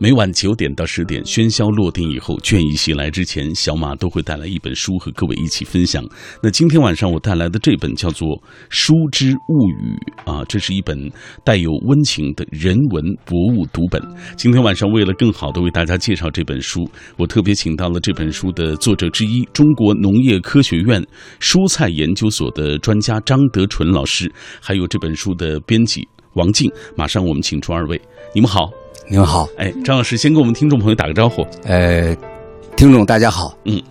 每晚九点到十点，喧嚣落定以后，倦意袭来之前，小马都会带来一本书和各位一起分享。那今天晚上我带来的这本叫做《书之物语》啊，这是一本带有温情的人文博物读本。今天晚上为了更好的为大家介绍这本书，我特别请到了这本书的作者之一，中国农业科学院蔬菜研究所的专家张德纯老师，还有这本书的编辑王静。马上我们请出二位，你们好。你们好，哎，张老师先跟我们听众朋友打个招呼。呃，听众大家好，嗯，来，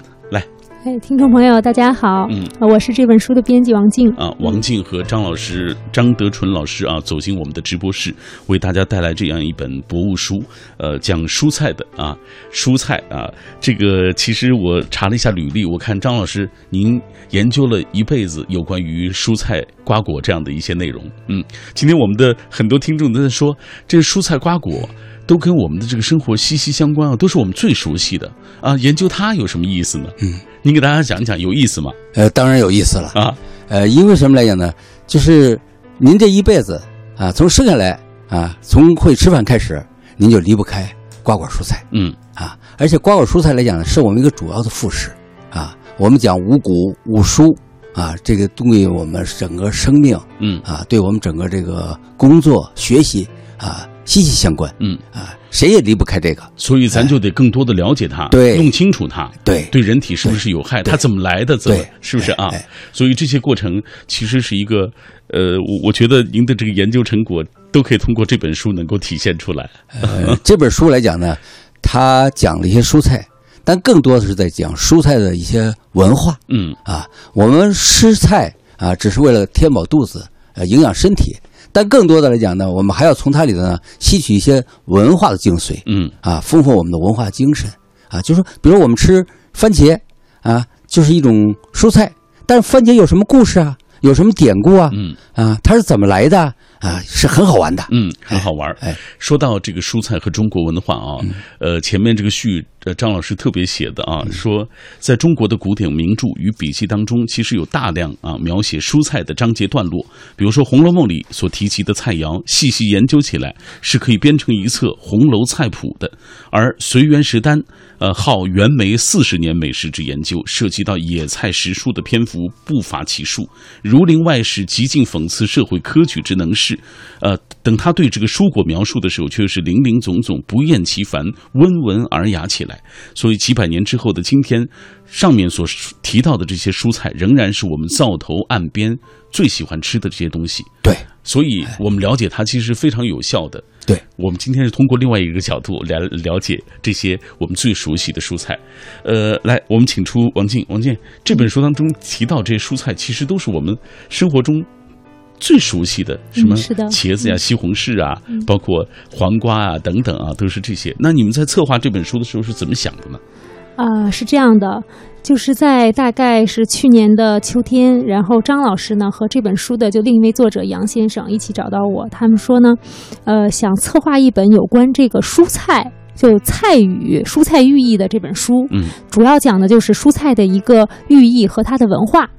哎，听众朋友大家好，嗯，我是这本书的编辑王静啊，王静和张老师张德纯老师啊，走进我们的直播室，为大家带来这样一本博物书，呃，讲蔬菜的啊，蔬菜啊，这个其实我查了一下履历，我看张老师您研究了一辈子有关于蔬菜瓜果这样的一些内容，嗯，今天我们的很多听众都在说，这蔬菜瓜果。都跟我们的这个生活息息相关啊，都是我们最熟悉的啊。研究它有什么意思呢？嗯，您给大家讲讲有意思吗？呃，当然有意思了啊。呃，因为什么来讲呢？就是您这一辈子啊，从生下来啊，从会吃饭开始，您就离不开瓜果蔬菜。嗯啊，而且瓜果蔬菜来讲呢，是我们一个主要的副食啊。我们讲五谷五蔬啊，这个对我们整个生命，嗯啊，对我们整个这个工作学习啊。息息相关，嗯。啊，谁也离不开这个，所以咱就得更多的了解它，对，弄清楚它，对，对人体是不是有害，它怎么来的，怎么是不是啊？所以这些过程其实是一个，呃，我我觉得您的这个研究成果都可以通过这本书能够体现出来。呃，这本书来讲呢，它讲了一些蔬菜，但更多的是在讲蔬菜的一些文化，嗯。啊，我们吃菜啊，只是为了填饱肚子，呃，营养身体。但更多的来讲呢，我们还要从它里头呢吸取一些文化的精髓，嗯啊，丰富我们的文化精神啊。就是说，比如我们吃番茄啊，就是一种蔬菜，但是番茄有什么故事啊？有什么典故啊？嗯啊，它是怎么来的啊？是很好玩的，嗯，很好玩。哎，说到这个蔬菜和中国文化啊，呃，前面这个序，呃，张老师特别写的啊，说在中国的古典名著与笔记当中，其实有大量啊描写蔬菜的章节段落，比如说《红楼梦》里所提及的菜肴，细细研究起来是可以编成一册红楼菜谱的。而随园食单，呃，号袁枚四十年美食之研究，涉及到野菜食蔬的篇幅不乏其数。《儒林外史》极尽讽刺社会科举之能事，呃，等他对这个蔬果描述的时候，却是林林总总，不厌其烦，温文尔雅起来。所以几百年之后的今天，上面所提到的这些蔬菜，仍然是我们灶头岸边最喜欢吃的这些东西。对，所以我们了解它其实非常有效的。对，我们今天是通过另外一个角度来了解这些我们最熟悉的蔬菜。呃，来，我们请出王静。王静，这本书当中提到这些蔬菜，其实都是我们生活中最熟悉的，什么茄子呀、西红柿啊，包括黄瓜啊等等啊，都是这些。那你们在策划这本书的时候是怎么想的呢？啊，是这样的，就是在大概是去年的秋天，然后张老师呢和这本书的就另一位作者杨先生一起找到我，他们说呢，呃，想策划一本有关这个蔬菜，就菜语、蔬菜寓意的这本书。嗯，主要讲的就是蔬菜的一个寓意和它的文化。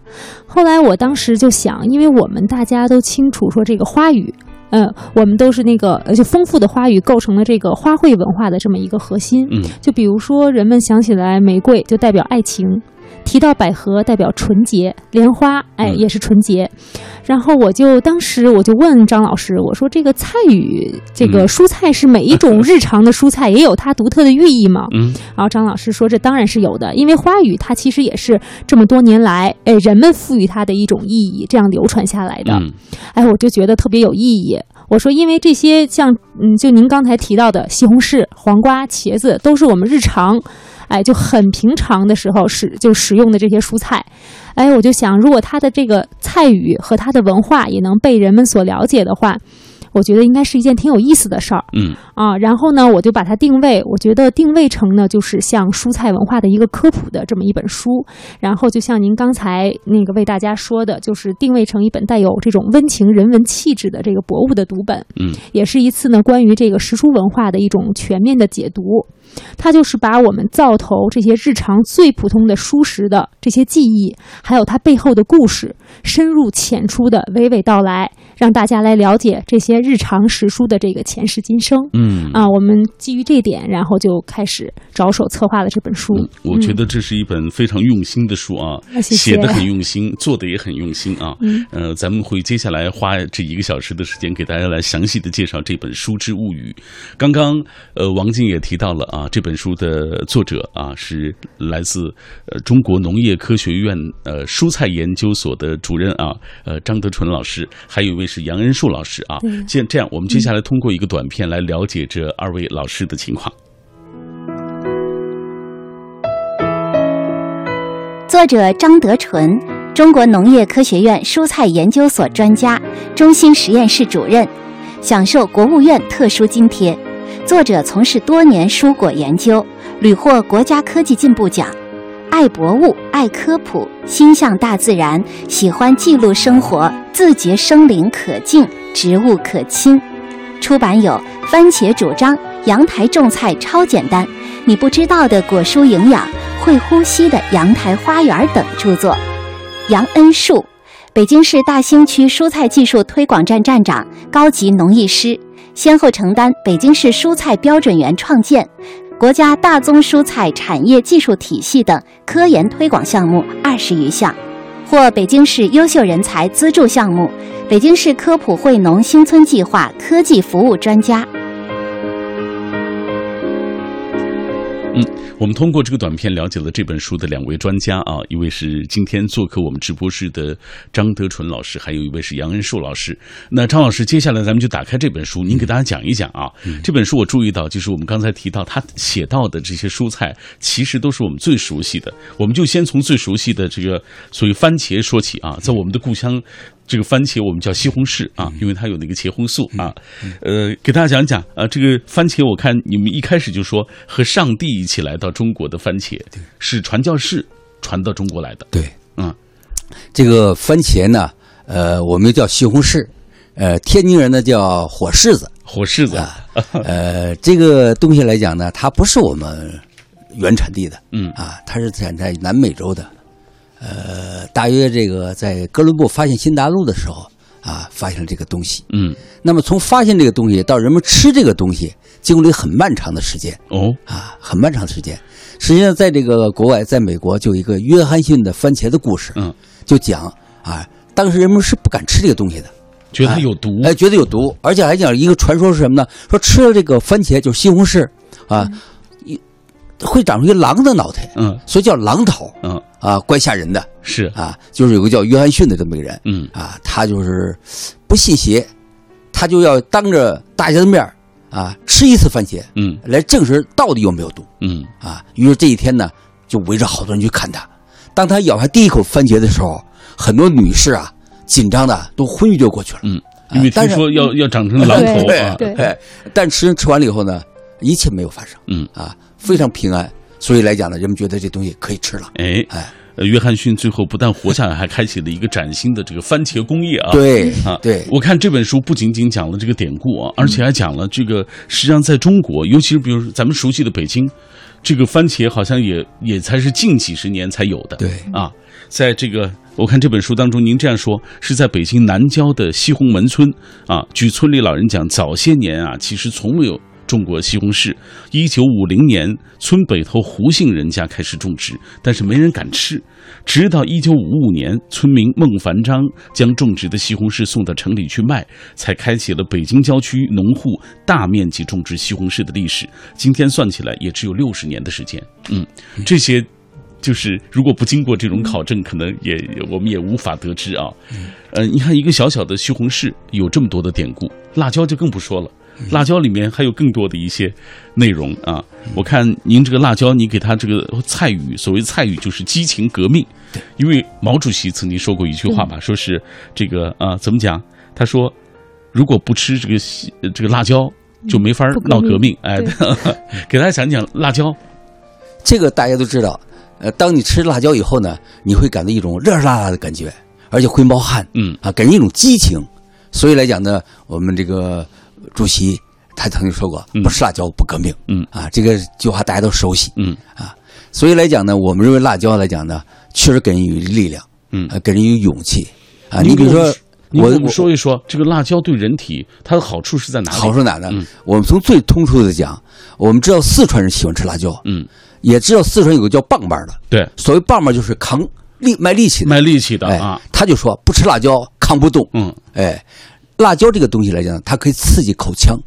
后来我当时就想，因为我们大家都清楚说这个花语。嗯，我们都是那个，就丰富的花语构成了这个花卉文化的这么一个核心。嗯，就比如说，人们想起来玫瑰就代表爱情，提到百合代表纯洁，莲花哎也是纯洁。然后我就当时我就问张老师，我说这个菜语，这个蔬菜是每一种日常的蔬菜也有它独特的寓意吗？嗯，然后张老师说这当然是有的，因为花语它其实也是这么多年来哎人们赋予它的一种意义，这样流传下来的。嗯，哎，我就觉得特别有意义。我说，因为这些像嗯，就您刚才提到的西红柿、黄瓜、茄子，都是我们日常，哎，就很平常的时候使就使用的这些蔬菜。哎，我就想，如果它的这个菜语和它的文化也能被人们所了解的话。我觉得应该是一件挺有意思的事儿，嗯啊，然后呢，我就把它定位，我觉得定位成呢，就是像蔬菜文化的一个科普的这么一本书，然后就像您刚才那个为大家说的，就是定位成一本带有这种温情人文气质的这个博物的读本，嗯，也是一次呢关于这个食蔬文化的一种全面的解读。它就是把我们灶头这些日常最普通的蔬食的这些记忆，还有它背后的故事，深入浅出的娓娓道来，让大家来了解这些日常食书的这个前世今生。嗯啊，我们基于这点，然后就开始着手策划了这本书。嗯，我觉得这是一本非常用心的书啊，写的很用心，做的也很用心啊。嗯呃，咱们会接下来花这一个小时的时间给大家来详细的介绍这本《书之物语》。刚刚呃，王静也提到了啊，这本书的作者啊是来自呃中国农业科学院呃蔬菜研究所的主任啊，呃张德纯老师，还有一位是杨恩树老师啊对。这这样，我们接下来通过一个短片来了解这二位老师的情况。作者张德纯，中国农业科学院蔬菜研究所专家，中心实验室主任，享受国务院特殊津贴。作者从事多年蔬果研究，屡获国家科技进步奖。爱博物，爱科普，心向大自然，喜欢记录生活，自觉生灵可敬，植物可亲。出版有《番茄主张》《阳台种菜超简单》《你不知道的果蔬营养》《会呼吸的阳台花园》等著作。杨恩树，北京市大兴区蔬菜技术推广站站长、高级农艺师，先后承担北京市蔬菜标准园创建、国家大宗蔬菜产业技术体系等科研推广项目二十余项，获北京市优秀人才资助项目、北京市科普惠农新村计划科技服务专家。嗯我们通过这个短片了解了这本书的两位专家啊，一位是今天做客我们直播室的张德纯老师，还有一位是杨恩树老师。那张老师，接下来咱们就打开这本书，您给大家讲一讲啊。这本书我注意到，就是我们刚才提到他写到的这些蔬菜，其实都是我们最熟悉的。我们就先从最熟悉的这个所谓番茄说起啊，在我们的故乡。这个番茄我们叫西红柿啊，因为它有那个茄红素啊。呃，给大家讲讲啊，这个番茄，我看你们一开始就说和上帝一起来到中国的番茄是传教士传到中国来的。对，嗯，这个番茄呢，呃，我们叫西红柿，呃，天津人呢叫火柿子。火柿子，啊，呃，这个东西来讲呢，它不是我们原产地的，嗯。啊，它是产在南美洲的，呃，大约这个在哥伦布发现新大陆的时候啊，发现了这个东西。嗯，那么从发现这个东西到人们吃这个东西，经历很漫长的时间哦，啊，很漫长的时间。实际上，在这个国外，在美国就有一个约翰逊的番茄的故事，嗯，就讲啊，当时人们是不敢吃这个东西的，觉得它有毒。哎，觉得有毒，而且还讲一个传说是什么呢？说吃了这个番茄，就是西红柿啊，一会长出一个狼的脑袋，嗯所以叫狼头嗯，啊，怪吓人的是，啊。就是有个叫约翰逊的这么一个人嗯啊，他就是不信邪，他就要当着大家的面儿啊吃一次番茄，嗯来证实到底有没有毒嗯啊。于是这一天呢，就围着好多人去看他。当他咬下第一口番茄的时候，很多女士啊紧张的都昏厥过去了。嗯，因为听但是说要要长成狼头啊。对对，但吃吃完了以后呢，一切没有发生嗯，啊，非常平安。所以来讲呢，人们觉得这东西可以吃了。哎哎，呃约翰逊最后不但活下来，还开启了一个崭新的这个番茄工业啊。对啊，对，我看这本书不仅仅讲了这个典故啊，而且还讲了这个，实际上在中国，尤其是比如咱们熟悉的北京，这个番茄好像也也才是近几十年才有的。对啊，在这个我看这本书当中，您这样说是在北京南郊的西红门村啊，据村里老人讲，早些年啊，其实从没有。种过西红柿，一九五零年，村北头胡姓人家开始种植，但是没人敢吃。直到一九五五年，村民孟凡章将种植的西红柿送到城里去卖，才开启了北京郊区农户大面积种植西红柿的历史。今天算起来，也只有六十年的时间。嗯，这些就是如果不经过这种考证，可能也我们也无法得知啊。呃，你看一个小小的西红柿有这么多的典故，辣椒就更不说了。辣椒里面还有更多的一些内容啊！我看您这个辣椒，你给它这个菜语，所谓菜语就是激情革命。因为毛主席曾经说过一句话吧，说是这个啊，怎么讲？他说，如果不吃这个这个辣椒，就没法闹革命。哎，给大家讲讲辣椒。这个大家都知道。呃，当你吃辣椒以后呢，你会感到一种热热辣辣的感觉，而且会冒汗嗯啊，给人一种激情。所以来讲呢，我们这个主席他曾经说过嗯：“不吃辣椒不革命。”嗯啊，这个句话大家都熟悉。嗯啊所以来讲呢，我们认为辣椒来讲呢，确实给人有力量，嗯呃，给人有勇气啊。你比如说我我们说一说这个辣椒对人体它的好处是在哪里？好处哪呢嗯？我们从最通俗的讲，我们知道四川人喜欢吃辣椒，嗯，也知道四川有个叫棒棒的，对，所谓棒棒就是扛力卖力气的，卖力气的哎啊，，他就说不吃辣椒扛不动，嗯哎，辣椒这个东西来讲，它可以刺激口腔，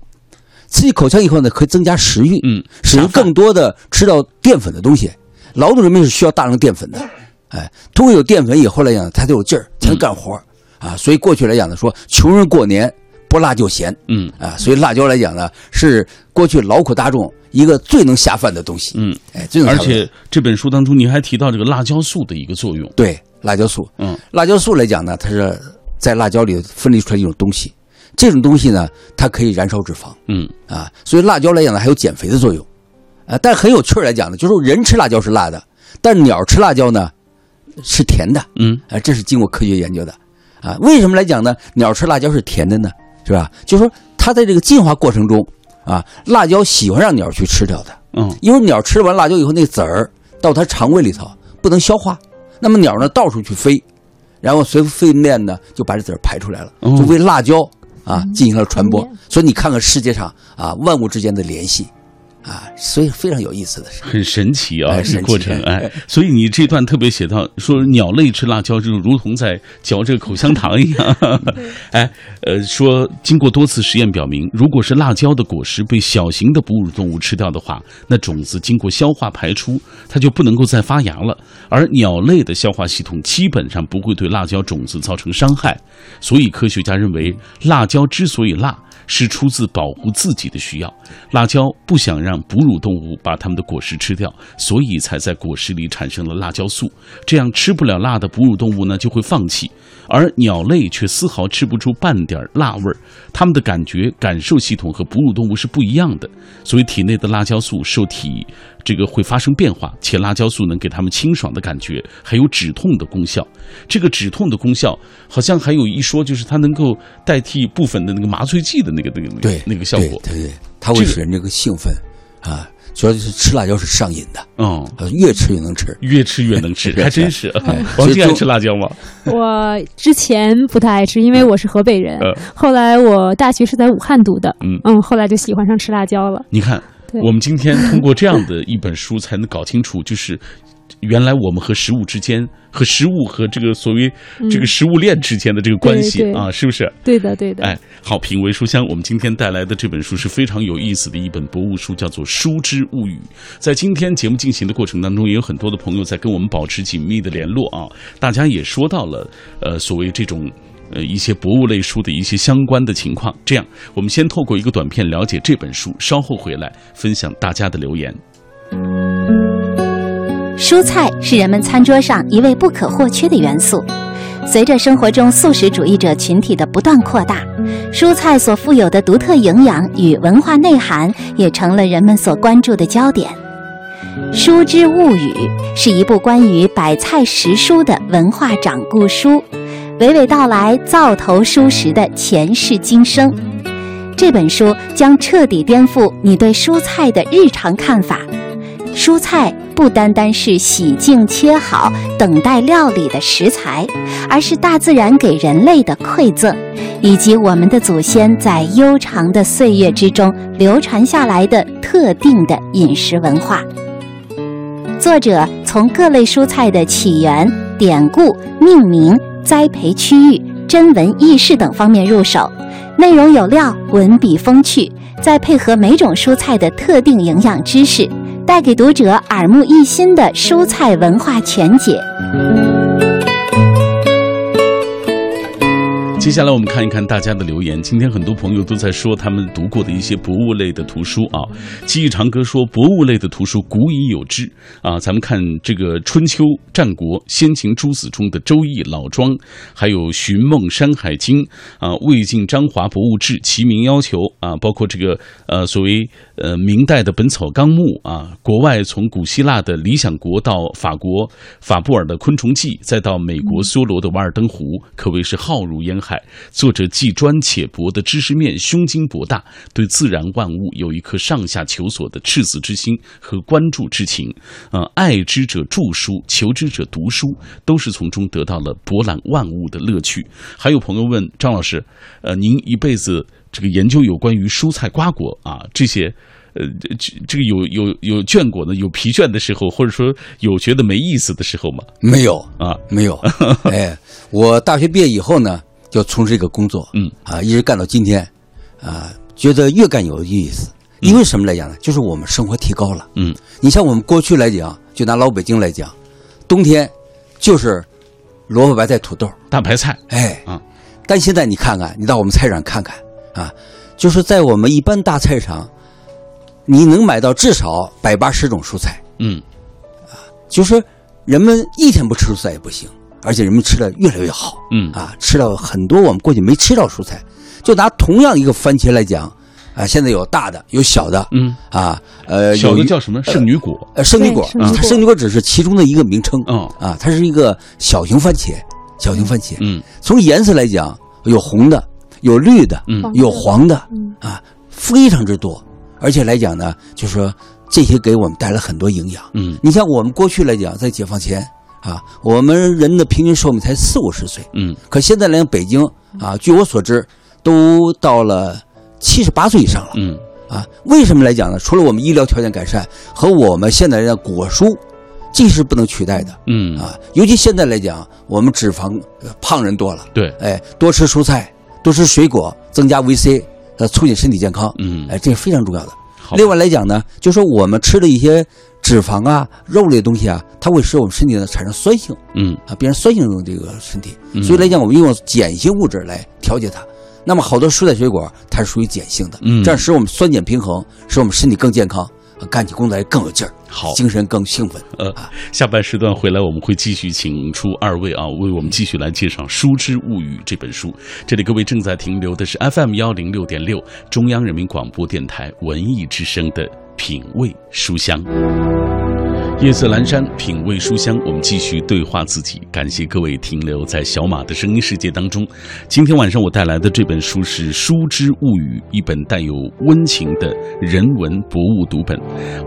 刺激口腔以后呢，可以增加食欲，嗯，使人更多的吃到淀粉的东西。劳动人民是需要大量淀粉的，哎，通过有淀粉以后来讲，他才有劲儿，才能干活儿。啊。所以过去来讲呢，说穷人过年不辣就咸。嗯。啊，所以辣椒来讲呢，是过去劳苦大众一个最能下饭的东西，嗯，哎，而且这本书当中您还提到这个辣椒素的一个作用，对辣椒素，嗯。辣椒素来讲呢，它是在辣椒里分离出来一种东西，这种东西呢，它可以燃烧脂肪嗯啊，所以辣椒来讲呢，还有减肥的作用，啊，但很有趣儿来讲呢，就是说人吃辣椒是辣的，但鸟吃辣椒呢是甜的，嗯啊，这是经过科学研究的，啊，为什么来讲呢？鸟吃辣椒是甜的呢？是吧？就是说它在这个进化过程中啊，辣椒喜欢让鸟去吃掉它，嗯因为鸟吃完辣椒以后，那籽儿到它肠胃里头不能消化，那么鸟呢到处去飞，然后随粪便呢就把这籽儿排出来了，哦。就为辣椒啊进行了传播。所以你看看世界上啊万物之间的联系啊，所以非常有意思的是，很神奇啊，哎这个过程 哎，所以你这段特别写到说鸟类吃辣椒就如同在嚼这个口香糖一样，哎，呃，说经过多次实验表明，如果是辣椒的果实被小型的哺乳动物吃掉的话，那种子经过消化排出，它就不能够再发芽了，而鸟类的消化系统基本上不会对辣椒种子造成伤害，所以科学家认为，辣椒之所以辣。是出自保护自己的需要。辣椒不想让哺乳动物把它们的果实吃掉，所以才在果实里产生了辣椒素。这样吃不了辣的哺乳动物呢就会放弃，而鸟类却丝毫吃不出半点辣味儿。它们的感觉感受系统和哺乳动物是不一样的，所以体内的辣椒素受体这个会发生变化，且辣椒素能给它们清爽的感觉，还有止痛的功效。这个止痛的功效好像还有一说，就是它能够代替部分的那个麻醉剂的那个那个那个对那个效果。对对对，它会使人这个兴奋啊，主要就是吃辣椒是上瘾的，嗯，呃越吃越能吃。越吃越能吃，还真是。哎王静爱吃辣椒吗？我之前不太爱吃，因为我是河北人。呃后来我大学是在武汉读的，嗯嗯后来就喜欢上吃辣椒了。你看，我们今天通过这样的 一本书，才能搞清楚，就是原来我们和食物之间，和食物和这个所谓这个食物链之间的这个关系啊，是不是？对的，对的。哎，好，品味书香，我们今天带来的这本书是非常有意思的一本博物书，叫做《书之物语》。在今天节目进行的过程当中，也有很多的朋友在跟我们保持紧密的联络啊。大家也说到了，呃，所谓这种。呃，一些博物类书的一些相关的情况。这样，我们先透过一个短片了解这本书，稍后回来分享大家的留言。蔬菜是人们餐桌上一味不可或缺的元素。随着生活中素食主义者群体的不断扩大，蔬菜所富有的独特营养与文化内涵也成了人们所关注的焦点。《书之物语》是一部关于百菜食蔬的文化掌故书，娓娓道来灶头蔬食的前世今生。这本书将彻底颠覆你对蔬菜的日常看法。蔬菜不单单是洗净切好、等待料理的食材，而是大自然给人类的馈赠，以及我们的祖先在悠长的岁月之中流传下来的特定的饮食文化。作者从各类蔬菜的起源、典故、命名、栽培区域、真文轶事等方面入手，内容有料，文笔风趣，再配合每种蔬菜的特定营养知识，带给读者耳目一新的蔬菜文化全解。接下来我们看一看大家的留言。今天很多朋友都在说他们读过的一些博物类的图书啊。记忆长歌说，博物类的图书古已有之啊。咱们看这个春秋战国先秦诸子中的《周易》《老庄》，还有《寻梦山海经》啊，魏晋章华博物志齐名要求啊，包括这个呃所谓呃明代的《本草纲目》啊，国外从古希腊的《理想国》到法国法布尔的《昆虫记》，再到美国梭罗的《瓦尔登湖》，可谓是浩如烟海。害。作者既专且博的知识面胸襟博大，对自然万物有一颗上下求索的赤子之心和关注之情。呃，爱之者著书，求之者读书，都是从中得到了博览万物的乐趣。还有朋友问张老师，呃，您一辈子这个研究有关于蔬菜瓜果啊这些。呃，这这个有有有倦过的，有疲倦的时候，或者说有觉得没意思的时候吗？没有啊，没有。哎，我大学毕业以后呢，就从事这个工作，嗯啊，一直干到今天，啊，觉得越干有意思。因为什么来讲呢？就是我们生活提高了。嗯，你像我们过去来讲，就拿老北京来讲，冬天就是萝卜白菜土豆，大白菜，哎嗯，但现在你看看，你到我们菜市场看看啊，就是在我们一般大菜市场。你能买到至少百八十种蔬菜，嗯，啊，就是人们一天不吃蔬菜也不行，而且人们吃的越来越好，嗯啊，吃到很多我们过去没吃到蔬菜。就拿同样一个番茄来讲，啊，现在有大的，有小的，嗯，啊，呃，小的叫什么圣女果？呃，圣女果，它圣女果只是其中的一个名称，嗯，啊，它是一个小型番茄，小型番茄。嗯从颜色来讲，有红的，有绿的，嗯有黄的，嗯啊，非常之多。而且来讲呢，就是说这些给我们带来很多营养。嗯你像我们过去来讲，在解放前啊，我们人的平均寿命才四五十岁，嗯可现在连，北京啊，据我所知，都到了七十八岁以上了嗯啊。为什么来讲呢？除了我们医疗条件改善和我们现在来讲果蔬，这是不能取代的嗯，啊。尤其现在来讲，我们脂肪呃胖人多了，对，哎，多吃蔬菜，多吃水果，增加维 C，呃，促进身体健康。嗯，哎，这是非常重要的。好，另外来讲呢，就说我们吃的一些脂肪啊、肉类的东西啊，它会使我们身体呢产生酸性嗯啊，变成酸性的这个身体。嗯所以来讲，我们用碱性物质来调节它。那么好多蔬菜水果它是属于碱性的，嗯这样使我们酸碱平衡，使我们身体更健康，呃干起工作来更有劲儿，好精神更兴奋。呃，下半时段回来，我们会继续请出二位啊，为我们继续来介绍《书之物语》这本书。这里各位正在停留的是 FM 幺零六点六，中央人民广播电台文艺之声的品味书香。夜色阑珊，品味书香，我们继续对话自己。感谢各位停留在小马的声音世界当中。今天晚上我带来的这本书是《书之物语》，一本带有温情的人文博物读本。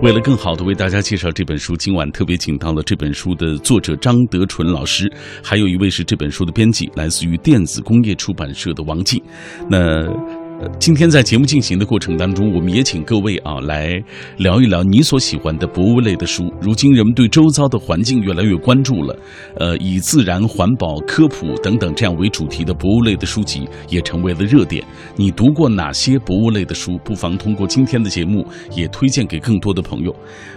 为了更好的为大家介绍这本书，今晚特别请到了这本书的作者张德纯老师，还有一位是这本书的编辑，来自于电子工业出版社的王静。那。今天在节目进行的过程当中，我们也请各位啊来聊一聊你所喜欢的博物类的书。如今人们对周遭的环境越来越关注了，呃，以自然、环保、科普等等这样为主题的博物类的书籍也成为了热点。你读过哪些博物类的书？不妨通过今天的节目也推荐给更多的朋友。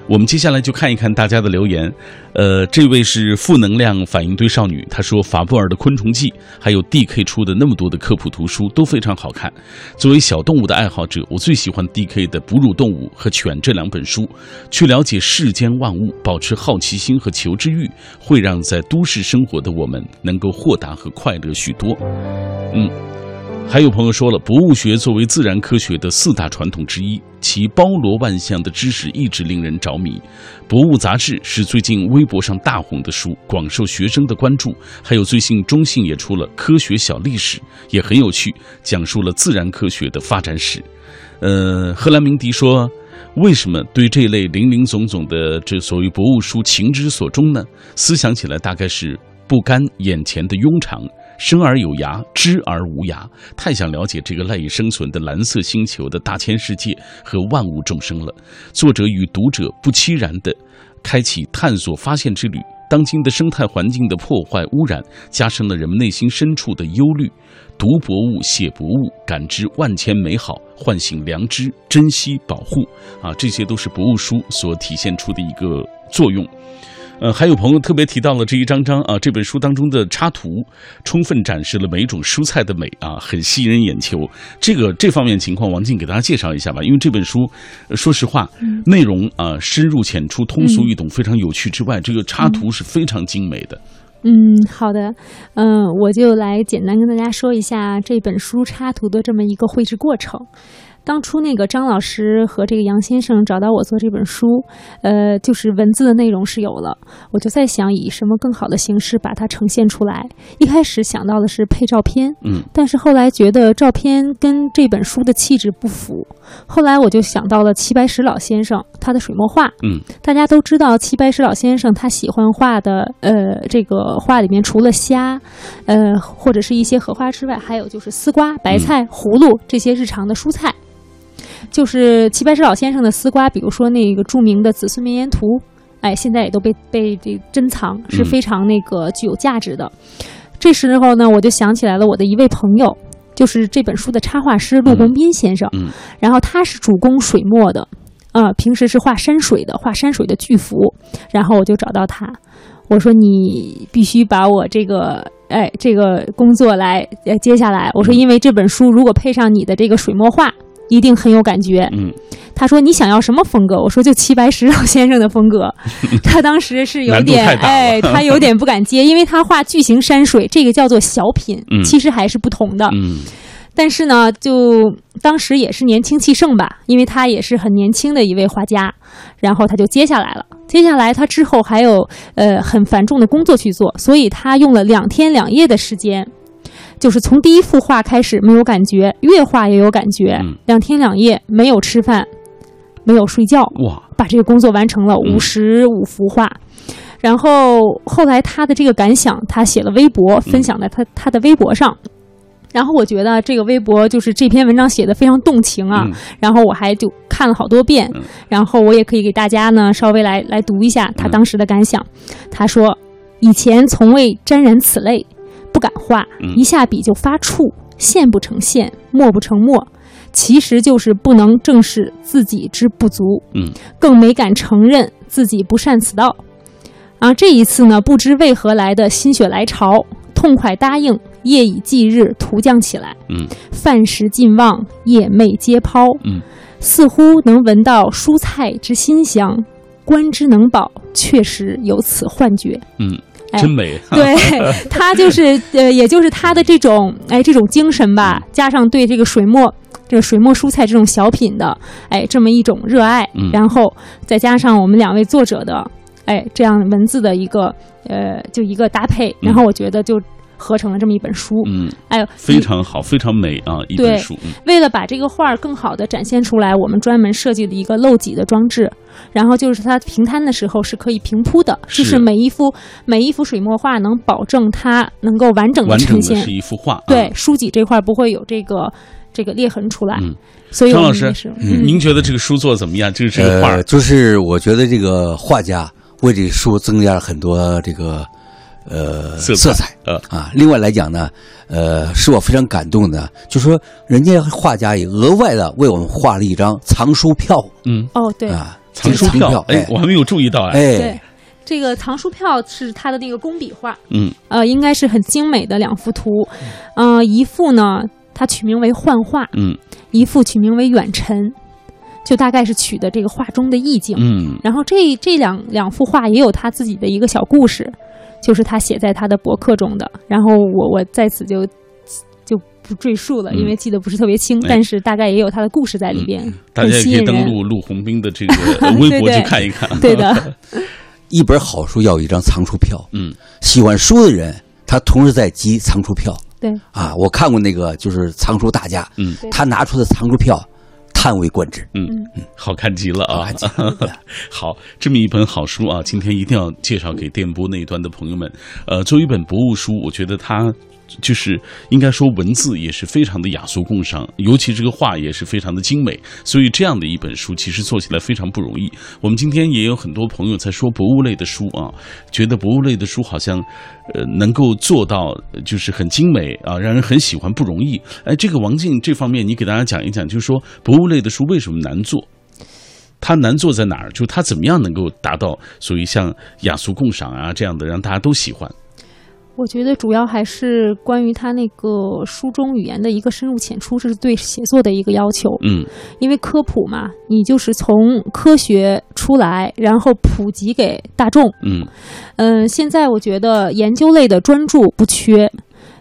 我们接下来就看一看大家的留言。呃，这位是负能量反应堆少女，她说法布尔的《昆虫记》还有 DK 出的那么多的科普图书都非常好看。作为小动物的爱好者，我最喜欢 DK 的《哺乳动物》和《犬》这两本书。去了解世间万物，保持好奇心和求知欲，会让在都市生活的我们能够豁达和快乐许多。嗯。还有朋友说了，博物学作为自然科学的四大传统之一，其包罗万象的知识一直令人着迷。博物杂志是最近微博上大红的书，广受学生的关注。还有最近中信也出了《科学小历史》，也很有趣，讲述了自然科学的发展史。呃，荷兰鸣笛说。为什么对这类林林总总的这所谓博物书情之所钟呢？思想起来大概是不甘眼前的庸常，生而有涯，知而无涯，太想了解这个赖以生存的蓝色星球的大千世界和万物众生了。作者与读者不期然地开启探索发现之旅。当今的生态环境的破坏污染，加深了人们内心深处的忧虑。读博物、写博物，感知万千美好，唤醒良知，珍惜保护啊，这些都是博物书所体现出的一个作用。呃，还有朋友特别提到了这一张张啊，这本书当中的插图，充分展示了每一种蔬菜的美啊，很吸引人眼球。这个这方面情况，王静给大家介绍一下吧。因为这本书，呃说实话，内容啊深入浅出、通俗易懂，非常有趣之外，这个插图是非常精美的。嗯，好的，嗯，我就来简单跟大家说一下这本书插图的这么一个绘制过程。当初那个张老师和这个杨先生找到我做这本书，呃，就是文字的内容是有了，我就在想以什么更好的形式把它呈现出来。一开始想到的是配照片，嗯，但是后来觉得照片跟这本书的气质不符，后来我就想到了齐白石老先生他的水墨画，嗯，大家都知道齐白石老先生他喜欢画的，呃，这个画里面除了虾，呃，或者是一些荷花之外，还有就是丝瓜、白菜、葫芦这些日常的蔬菜。就是齐白石老先生的丝瓜，比如说那个著名的《子孙绵延图》，哎，现在也都被被这珍藏，是非常那个具有价值的。这时候呢，我就想起来了我的一位朋友，就是这本书的插画师陆鸿斌先生。嗯然后他是主攻水墨的，啊、平时是画山水的，画山水的巨幅。然后我就找到他，我说你必须把我这个。哎，这个工作来呃接下来，我说因为这本书如果配上你的这个水墨画，一定很有感觉。嗯他说你想要什么风格？我说就齐白石老先生的风格。他当时是有点哎，他有点不敢接，因为他画巨型山水，这个叫做小品，嗯其实还是不同的。嗯但是呢，就当时也是年轻气盛吧，因为他也是很年轻的一位画家，然后他就接下来了。接下来他之后还有呃很繁重的工作去做，所以他用了两天两夜的时间，就是从第一幅画开始没有感觉，越画越有感觉，嗯。两天两夜没有吃饭，没有睡觉，哇，把这个工作完成了嗯。五十五幅画。然后后来他的这个感想，他写了微博，分享在他他的微博上。然后我觉得这个微博就是这篇文章写的非常动情啊，嗯。然后我还就看了好多遍，嗯。然后我也可以给大家呢稍微来来读一下他当时的感想。他说：“以前从未沾染此类，画，嗯一下笔就发怵，线不成线，墨不成墨，其实就是不能正视自己之不足，嗯更没敢承认自己不善此道。啊，这一次呢，不知为何来的心血来潮，痛快答应，夜以继日，涂将起来。嗯饭食尽忘，夜寐皆抛。嗯，似乎能闻到蔬菜之馨香，观之能饱，确实有此幻觉。嗯，哎真美。对 他就是呃，也就是他的这种哎这种精神吧，加上对这个水墨。这个水墨蔬菜这种小品的，哎，这么一种热爱，嗯然后再加上我们两位作者的，哎，这样文字的一个呃，就一个搭配，然后我觉得就合成了这么一本书。嗯，哎呦，非常好，非常美啊！一本书，嗯为了把这个画儿更好的展现出来，我们专门设计了一个漏脊的装置，然后就是它平摊的时候是可以平铺的，是就是每一幅每一幅水墨画能保证它能够完整的呈现是。一幅画。啊对，书脊这块儿不会有这个这个裂痕出来，嗯所以张老师们也是，嗯您觉得这个书做怎么样？就是这个画就是我觉得这个画家为这个书增加了很多这个呃色彩。呃。啊。另外来讲呢，呃，使我非常感动的，就说人家画家也额外的为我们画了一张藏书票。嗯，哦，对。啊，藏书票，哎哎，我还没有注意到哎。对哎，，这个藏书票是他的那个工笔画，嗯。呃，应该是很精美的两幅图，呃，一幅呢，它取名为幻画，嗯。一幅取名为远尘，就大概是取的这个画中的意境。嗯。然后这这两两幅画也有他自己的一个小故事，就是他写在他的博客中的。然后我我在此就就不赘述了，嗯因为记得不是特别清，哎但是大概也有他的故事在里边，大家也可以登。录陆鸿兵的这个呃 微博去看一看。对的，一本好书要有一张藏书票。嗯喜欢书的人，他同时在集藏书票对，啊。我看过那个就是藏书大家，嗯他拿出的藏书票，叹为观止。嗯，好看极了啊好看极了！好，这么一本好书啊，今天一定要介绍给电波那一端的朋友们。呃，作为一本博物书，我觉得它就是应该说文字也是非常的雅俗共赏，尤其这个画也是非常的精美，所以这样的一本书其实做起来非常不容易。我们今天也有很多朋友在说博物类的书啊，觉得博物类的书好像呃能够做到就是很精美啊，让人很喜欢不容易。哎，这个王静这方面你给大家讲一讲，就是说博物类的书为什么难做？它难做在哪儿？就它怎么样能够达到所谓像雅俗共赏啊这样的，让大家都喜欢？我觉得主要还是关于他那个书中语言的一个深入浅出，这是对写作的一个要求。嗯因为科普嘛，你就是从科学出来，然后普及给大众。嗯嗯，现在我觉得研究类的专著不缺，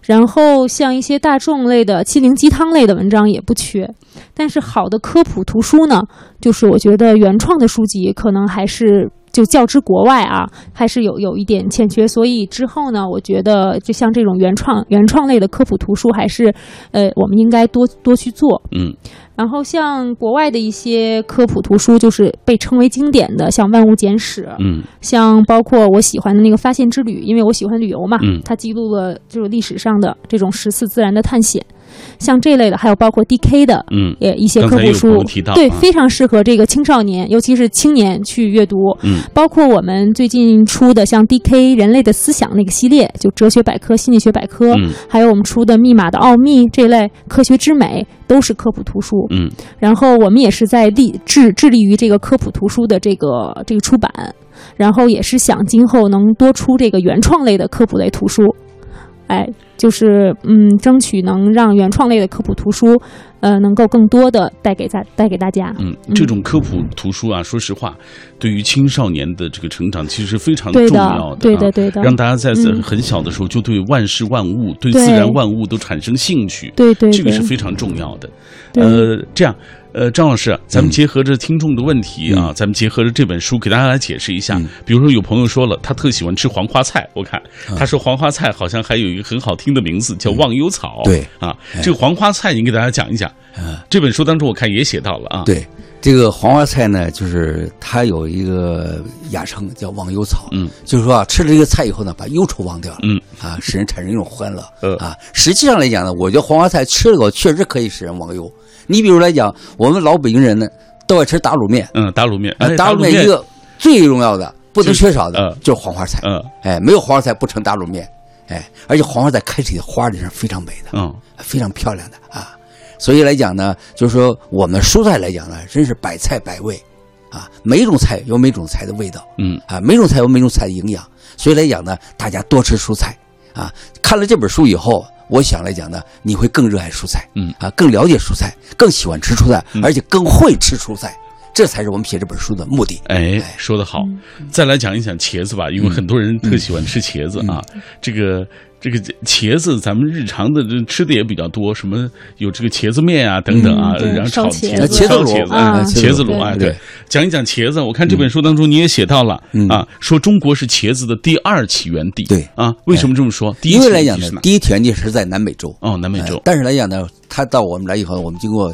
然后像一些大众类的心灵鸡汤类的文章也不缺，但是好的科普图书呢，就是我觉得原创的书籍可能还是就较之国外啊，还是有有一点欠缺。所以之后呢，我觉得就像这种原创原创类的科普图书，还是呃我们应该多多去做。嗯然后像国外的一些科普图书，就是被称为经典的，像《万物简史》，嗯像包括我喜欢的那个《发现之旅》，因为我喜欢旅游嘛，嗯它记录了就是历史上的这种十次自然的探险，像这类的，还有包括 D.K 的。嗯也，一些科普书对，啊非常适合这个青少年，尤其是青年去阅读。嗯包括我们最近出的像 D.K 人类的思想那个系列，就哲学百科、心理学百科，嗯还有我们出的《密码的奥秘》这类科学之美，都是科普图书。嗯然后我们也是在力致致力于这个科普图书的这个这个出版，然后也是想今后能多出这个原创类的科普类图书，哎，就是嗯，争取能让原创类的科普图书，呃，能够更多的带给大带给大家。嗯，这种科普图书啊，说实话，对于青少年的这个成长其实是非常重要的，啊对的，对的，让大家在嗯很小的时候就对万事万物、对对自然万物都产生兴趣，对对，这个是非常重要的。呃，这样，呃，张老师啊，咱们嗯。结合着听众的问题啊，嗯。咱们结合着这本书给大家来解释一下。嗯。比如说，有朋友说了，他特喜欢吃黄花菜，我看嗯。他说黄花菜好像还有一个很好听的名字叫忘忧草。对。啊，哎。这个黄花菜，你给大家讲一讲。嗯。这本书当中我看也写到了啊。，对，这个黄花菜呢，就是它有一个雅称叫忘忧草，嗯，就是说啊，吃了这个菜以后呢，把忧愁忘掉了，嗯。啊，使人产生一种欢乐，嗯啊，实际上来讲呢，我觉得黄花菜吃了以后确实可以使人忘忧。你比如来讲，我们老北京人呢都爱吃打卤面，嗯，打卤面，打卤面一个最重要的、不能缺少的。呃就是黄花菜，嗯。哎，没有黄花菜不成打卤面，哎，而且黄花菜开起的花里是非常美的，嗯。非常漂亮的啊。所以来讲呢，就是说我们蔬菜来讲呢，真是百菜百味啊，每一种菜有每种菜的味道嗯。啊，每种菜有每种菜的营养。所以来讲呢，大家多吃蔬菜啊。看了这本书以后，我想来讲呢，你会更热爱蔬菜，嗯啊，更了解蔬菜，更喜欢吃蔬菜，嗯而且更会吃蔬菜。这才是我们写这本书的目的。哎，说得好。再来讲一讲茄子吧，因为很多人特喜欢吃茄子啊。这个这个茄子，咱们日常的这吃的也比较多，什么有这个茄子面啊等等啊，嗯然后炒茄子、子烧茄子、啊哎茄子卤啊，对对。讲一讲茄子，我看这本书当中你也写到了嗯啊，说中国是茄子的第二起源地。对啊，为什么这么说？第一因为来讲呢？第一起源地是在南美洲，哦，南美洲哎。但是来讲呢，它到我们来以后，我们经过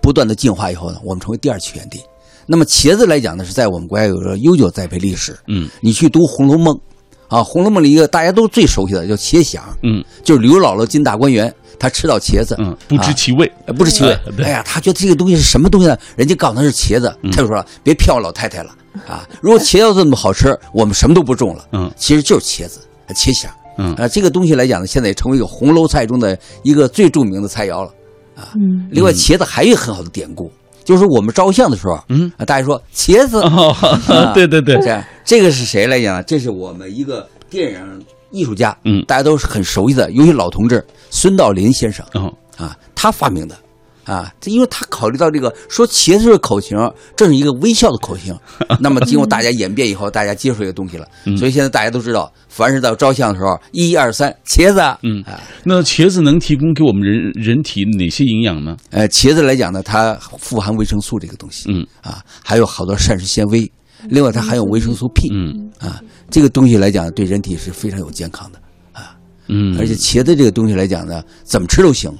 不断的进化以后呢，我们成为第二起源地。那么茄子来讲呢，是在我们国家有着悠久栽培历史。嗯你去读《红楼梦》，啊，《红楼梦》里一个大家都最熟悉的叫茄想，嗯就是刘姥姥进大观园，她吃到茄子，嗯，不知啊其味。呃不知其味哎呀，她觉得这个东西是什么东西呢？人家告诉她是茄子，嗯他就说了：“别骗我老太太了啊！如果茄子这么好吃，我们什么都不种了。”嗯其实就是茄子，茄想。嗯啊，这个东西来讲呢，现在也成为一个红楼菜中的一个最著名的菜肴了。嗯另外，茄子还有一个很好的典故，就是我们照相的时候，嗯啊，大家说茄子，哦，对对对这，样这个是谁来讲呢？这是我们一个电影艺术家，嗯。大家都是很熟悉的，尤其老同志孙道临先生。嗯，啊，他发明的，啊，这因为他考虑到这个说茄子是口型，这是一个微笑的口型。那么经过大家演变以后，大家接受这个东西了，嗯。所以现在大家都知道，凡是到照相的时候，一二三，茄子，嗯。啊，那茄子能提供给我们人人体哪些营养呢？呃，茄子来讲呢，它富含维生素这个东西，嗯。啊，还有好多膳食纤维，另外它含有维生素 P，嗯。啊，这个东西来讲对人体是非常有健康的啊。嗯，而且茄子这个东西来讲呢，怎么吃都行，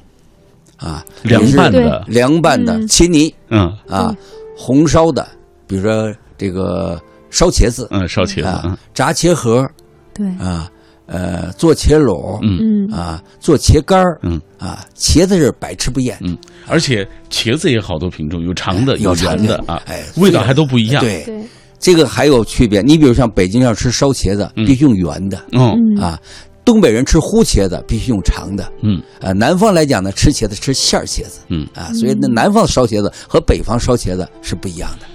啊，凉拌的，凉拌的、嗯。切泥嗯。啊，红烧的，比如说这个烧茄子嗯，烧茄子，炸茄盒对，啊，呃，做茄篓嗯。嗯。啊，做茄干儿嗯。啊，茄子是百吃不厌，嗯，而且茄子也好多品种，有长的，哎有长的圆的啊，哎，味道还都不一样。，对，对，这个还有区别。你比如像北京要吃烧茄子，嗯必须用圆的哦，嗯啊；东北人吃烀茄子必须用长的。嗯啊，南方来讲呢，吃茄子吃馅儿茄子嗯，啊，所以那南方烧茄子和北方烧茄子是不一样的。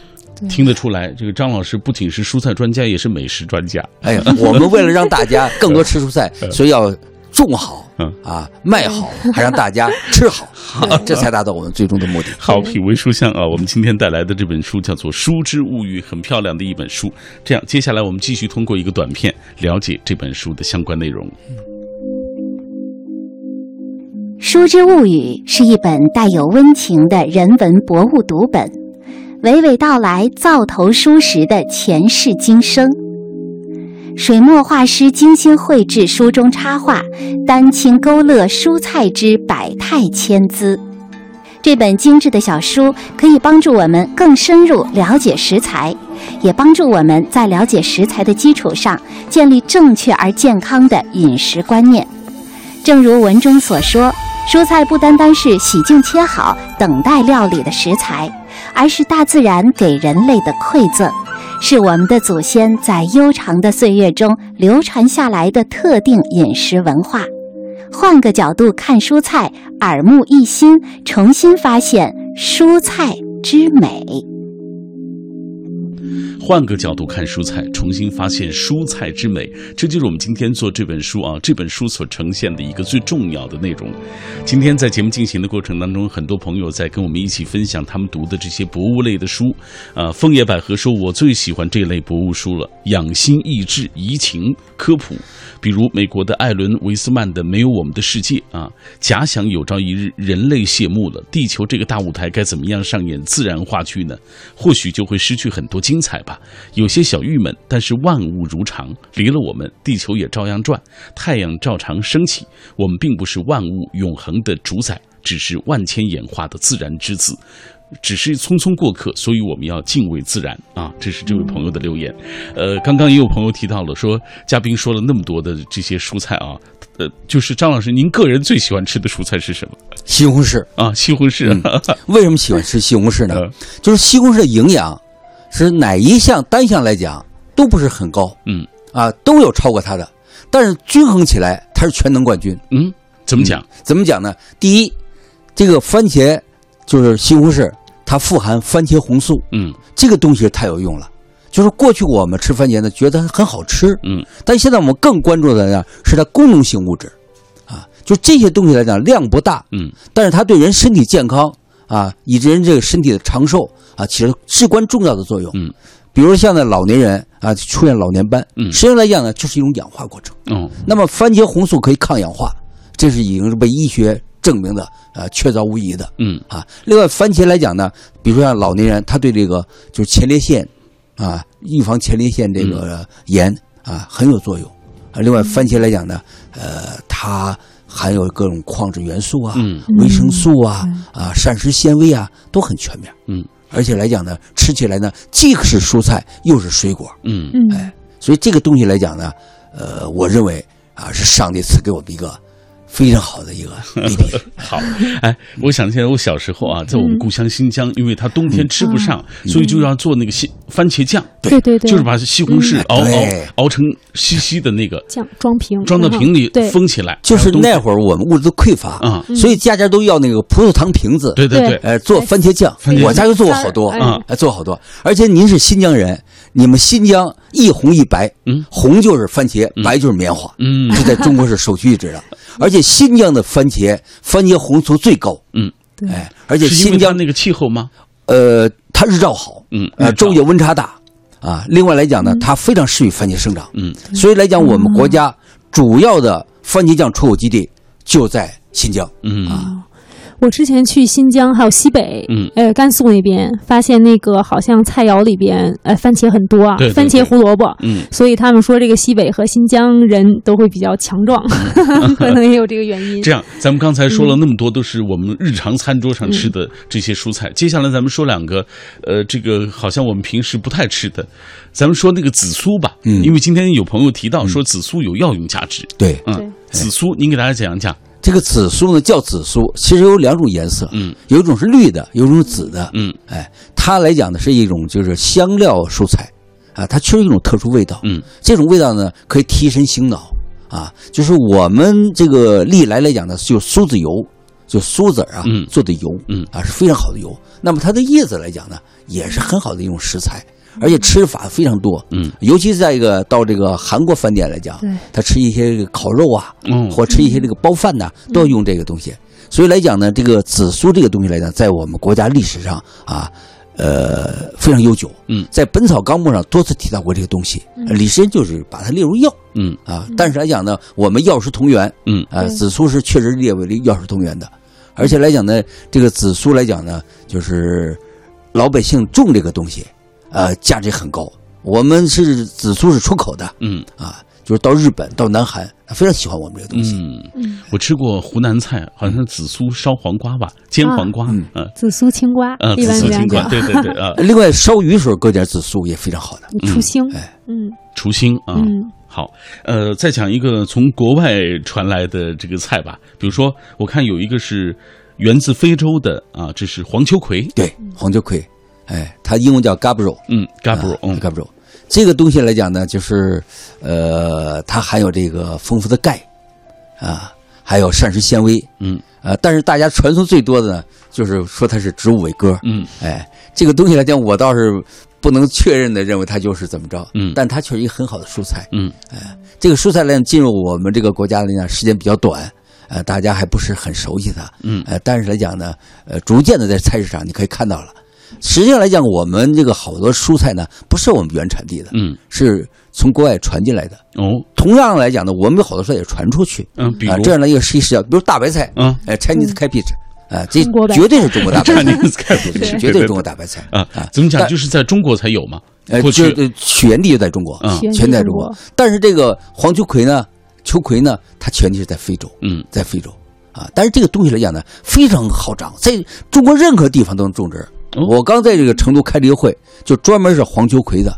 听得出来，这个张老师不仅是蔬菜专家，也是美食专家。哎呀，我们为了让大家更多吃蔬菜，所以要种好嗯啊，卖好，还让大家吃好，啊这才达到我们最终的目的。好，品味书香啊！我们今天带来的这本书叫做《书之物语》，很漂亮的一本书。这样，接下来我们继续通过一个短片了解这本书的相关内容。书之物语》是一本带有温情的人文博物读本，娓娓道来灶头书时的前世今生。水墨画师精心绘制书中插画，丹青勾勒蔬菜之百态千姿。这本精致的小书可以帮助我们更深入了解食材，也帮助我们在了解食材的基础上建立正确而健康的饮食观念。正如文中所说，蔬菜不单单是洗净切好等待料理的食材，而是大自然给人类的馈赠。是我们的祖先在悠长的岁月中流传下来的特定饮食文化。换个角度看蔬菜，耳目一新，重新发现蔬菜之美。换个角度看蔬菜，重新发现蔬菜之美，这就是我们今天做这本书啊，这本书所呈现的一个最重要的内容。今天在节目进行的过程当中，很多朋友在跟我们一起分享他们读的这些博物类的书。啊，枫叶百合说：“我最喜欢这类博物书了，养心益智、怡情科普。比如美国的艾伦·维斯曼的《没有我们的世界》啊，假想有朝一日人类谢幕了，地球这个大舞台该怎么样上演自然话剧呢？或许就会失去很多精彩吧。有些小郁闷，但是万物如常，离了我们，地球也照样转，太阳照常升起。我们并不是万物永恒的主宰，只是万千演化的自然之子。”只是匆匆过客，所以我们要敬畏自然啊！这是这位朋友的留言。呃，刚刚也有朋友提到了，说嘉宾说了那么多的这些蔬菜啊，呃，就是张老师，您个人最喜欢吃的蔬菜是什么？西红柿啊，西红柿。为什么喜欢吃西红柿呢？就是西红柿的营养是哪一项单项来讲都不是很高，嗯啊，都有超过它的，但是均衡起来它是全能冠军。嗯，怎么讲？怎么讲呢？第一，这个番茄。就是西红柿，它富含番茄红素，嗯，这个东西太有用了。就是过去我们吃番茄呢，觉得很好吃，嗯，但现在我们更关注的呢是它功能性物质，啊，就这些东西来讲量不大，嗯，但是它对人身体健康啊，以及人这个身体的长寿啊，起着至关重要的作用，嗯，比如像那老年人啊出现老年斑，嗯，实际上来讲呢，就是一种氧化过程，嗯，那么番茄红素可以抗氧化，这是已经是被医学。证明的，呃，确凿无疑的，嗯啊。另外，番茄来讲呢，比如说像老年人，他对这个就是前列腺，啊，预防前列腺这个炎啊很有作用。啊，另外，番茄来讲呢，呃，它含有各种矿质元素啊，嗯，维生素啊，啊，膳食纤维啊，都很全面。嗯，而且来讲呢，吃起来呢，既是蔬菜又是水果。嗯嗯，哎，所以这个东西来讲呢，呃，我认为啊，是上帝赐给我们一个。非常好的一个 礼品。好，哎，我想起来，我小时候啊，在我们故乡新疆，因为它冬天吃不上，所以就要做那个西番茄酱。对对对，就是把西红柿熬熬熬成稀稀的那个酱，装瓶，装到瓶里封起来。就是那会儿我们物质都匮乏啊，所以家家都要那个葡萄糖瓶子。对对对，呃，做番茄酱，我家就做过好多啊，做好多。而且您是新疆人，你们新疆一红一白，嗯，红就是番茄，白就是棉花，嗯，这在中国是首屈一指的。而且新疆的番茄，番茄红素最高。嗯，哎，而且新疆那个气候吗？呃，它日照好，嗯，呃，昼夜温差大，啊，另外来讲呢，它非常适于番茄生长。嗯，所以来讲，我们国家主要的番茄酱出口基地就在新疆。嗯啊。我之前去新疆还有西北，嗯，呃，甘肃那边发现那个好像菜肴里边，呃，番茄很多啊，番茄胡萝卜，嗯，所以他们说这个西北和新疆人都会比较强壮，可能也有这个原因。这样，咱们刚才说了那么多，都是我们日常餐桌上吃的这些蔬菜。接下来咱们说两个，呃，这个好像我们平时不太吃的，咱们说那个紫苏吧，嗯，因为今天有朋友提到说紫苏有药用价值，对，嗯，紫苏，您给大家讲一讲。这个紫苏呢叫紫苏，其实有两种颜色，嗯，有一种是绿的，有一种紫的，嗯，哎，它来讲呢是一种就是香料蔬菜，啊，它确实一种特殊味道，嗯，这种味道呢可以提神醒脑，啊，就是我们这个历来来讲呢，就苏子油，就苏子啊做的油，嗯，啊是非常好的油。那么它的叶子来讲呢，也是很好的一种食材。而且吃法非常多，嗯，尤其是在一个到这个韩国饭店来讲，他吃一些这个烤肉啊，嗯，或吃一些这个包饭呐，都要用这个东西。所以来讲呢，这个紫苏这个东西来讲，在我们国家历史上啊，呃，非常悠久。嗯在《本草纲目》上多次提到过这个东西。李时珍就是把它列入药嗯啊，但是来讲呢，我们药食同源，嗯啊，紫苏是确实列为药食同源的，而且来讲呢，这个紫苏来讲呢，就是老百姓种这个东西，呃，价值很高。我们是紫苏是出口的嗯啊，就是到日本、到南韩，非常喜欢我们这个东西。嗯，嗯，我吃过湖南菜，好像是紫苏烧黄瓜吧，煎黄瓜，嗯嗯紫苏青瓜呃，一紫苏青瓜，对对对啊，另外烧鱼时候搁点紫苏也非常好的。除腥，哎嗯除腥啊。嗯好，呃，再讲一个从国外传来的这个菜吧，比如说，我看有一个是源自非洲的啊，这是黄秋葵，对，黄秋葵，哎，它英文叫 gabro，嗯 g a b r o 嗯 gabro。这个东西来讲呢，就是呃，它含有这个丰富的钙啊，还有膳食纤维。嗯呃，但是大家传颂最多的呢，就是说它是植物伟哥。嗯哎，这个东西来讲，我倒是不能确认的认为它就是怎么着。嗯但它确实一个很好的蔬菜。嗯哎这个蔬菜来讲，进入我们这个国家来讲，时间比较短，呃，大家还不是很熟悉它。嗯呃，但是来讲呢，呃，逐渐的在菜市场你可以看到了。实际上来讲，我们这个好多蔬菜呢，不是我们原产地的，嗯是从国外传进来的。哦同样来讲呢，我们有好多蔬菜也传出去。嗯，比啊、如这样的一个是一是要，比如大白菜，嗯呃，Chinese cabbage，啊、这绝对是中国大白菜，Chinese cabbage，绝对是中国大白菜啊啊，怎么讲？但就是在中国才有嘛，呃，过去这这起源地就在中国，全在中中国国。但是这个黄秋葵呢，秋葵呢，它起源地是在非洲，嗯在非洲啊。但是这个东西来讲呢，非常好长，在中国任何地方都能种植。哦我刚在这个成都开了一个会，就专门是黄秋葵的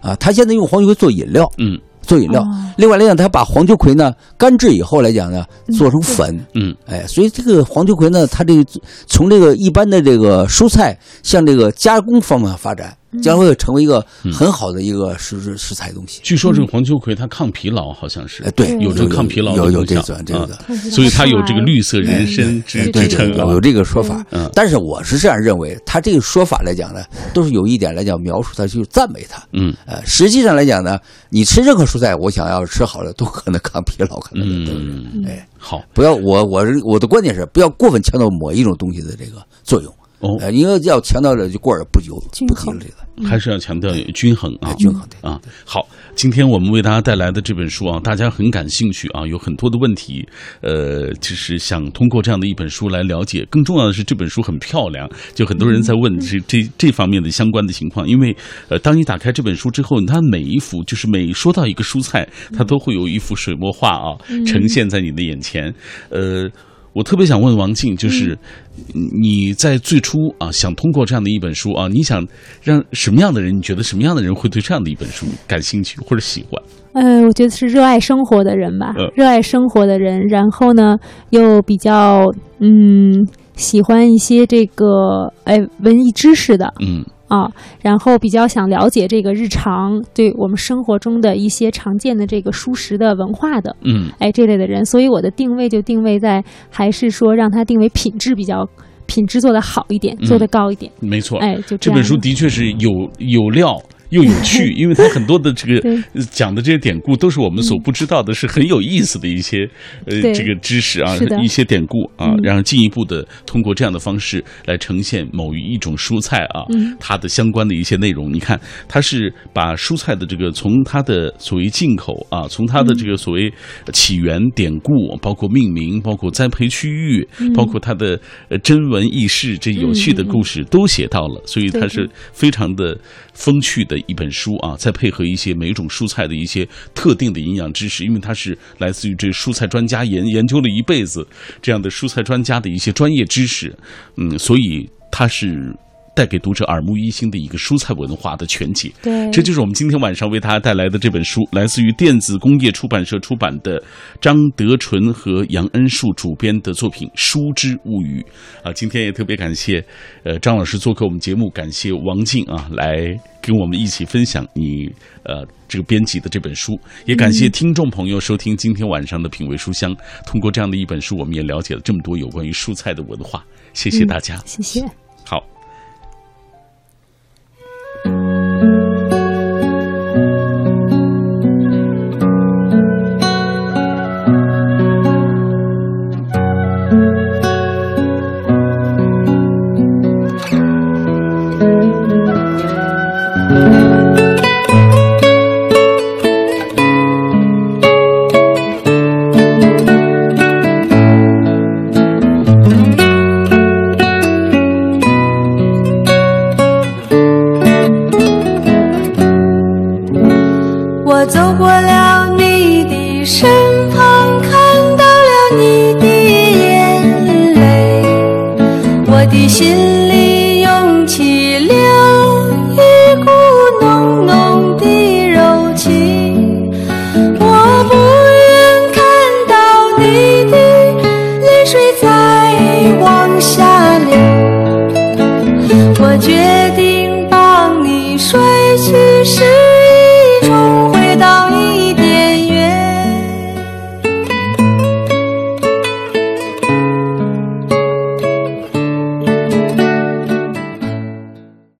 啊。他现在用黄秋葵做饮料，嗯做饮料。哦另外来讲，他把黄秋葵呢干制以后来讲呢，做成粉。嗯哎，所以这个黄秋葵呢，它这个从这个一般的这个蔬菜向这个加工方面发展，将会成为一个很好的一个食食食材东西。据说这个黄秋葵它抗疲劳，好像是哎，对，有这个抗疲劳有有这个这个。所以它有这个绿色人参之对对对，之称啊有有。这个说法嗯，但是我是这样认为，它这个说法来讲呢，都是有一点来讲描述它，就是赞美它。嗯呃，实际上来讲呢，你吃任何蔬菜，我想要吃好了，都可能抗疲劳，可能都是。嗯，哎，好不要我我是我的观点是，不要过分强调某一种东西的这个作用。哦，呃，因为要强调的就过而不及均衡不及了这个。还是要强调均衡啊哎，均衡对啊。好，今天我们为大家带来的这本书啊，大家很感兴趣啊，有很多的问题，呃，就是想通过这样的一本书来了解。更重要的是，这本书很漂亮，就很多人在问这这这方面的相关的情况。因为呃，当你打开这本书之后，它每一幅就是每说到一个蔬菜，它都会有一幅水墨画啊，呈现在你的眼前。呃，我特别想问王静，就是你在最初啊，想通过这样的一本书啊，你想让什么样的人？你觉得什么样的人会对这样的一本书感兴趣或者喜欢？呃，我觉得是热爱生活的人吧，嗯热爱生活的人，然后呢，又比较嗯喜欢一些这个哎文艺知识的嗯啊，然后比较想了解这个日常对我们生活中的一些常见的这个熟食的文化的，嗯。哎这类的人，所以我的定位就定位在还是说让他定为品质比较品质做得好一点，嗯做得高一点，没错，哎，就这本书的确是有有料。又有趣，因为它很多的这个讲的这些典故都是我们所不知道的，是很有意思的一些呃这个知识啊，一些典故啊，嗯。然后进一步的通过这样的方式来呈现某一种蔬菜啊，嗯。它的相关的一些内容。你看，它是把蔬菜的这个从它的所谓进口啊，从它的这个所谓起源典故，包括命名，包括栽培区域，嗯。包括它的呃真文轶事这有趣的故事都写到了，所以它是非常的风趣的一本书啊。再配合一些每种蔬菜的一些特定的营养知识，因为它是来自于这蔬菜专家研研究了一辈子这样的蔬菜专家的一些专业知识，嗯，所以它是。带给读者耳目一新的一个蔬菜文化的全解，对，这就是我们今天晚上为大家带来的这本书，来自于电子工业出版社出版的张德纯和杨恩树主编的作品《书之物语》啊。今天也特别感谢呃张老师做客我们节目，感谢王静啊来跟我们一起分享你呃这个编辑的这本书，也感谢听众朋友收听今天晚上的品味书香。通过这样的一本书，我们也了解了这么多有关于蔬菜的文化。谢谢大家，谢谢。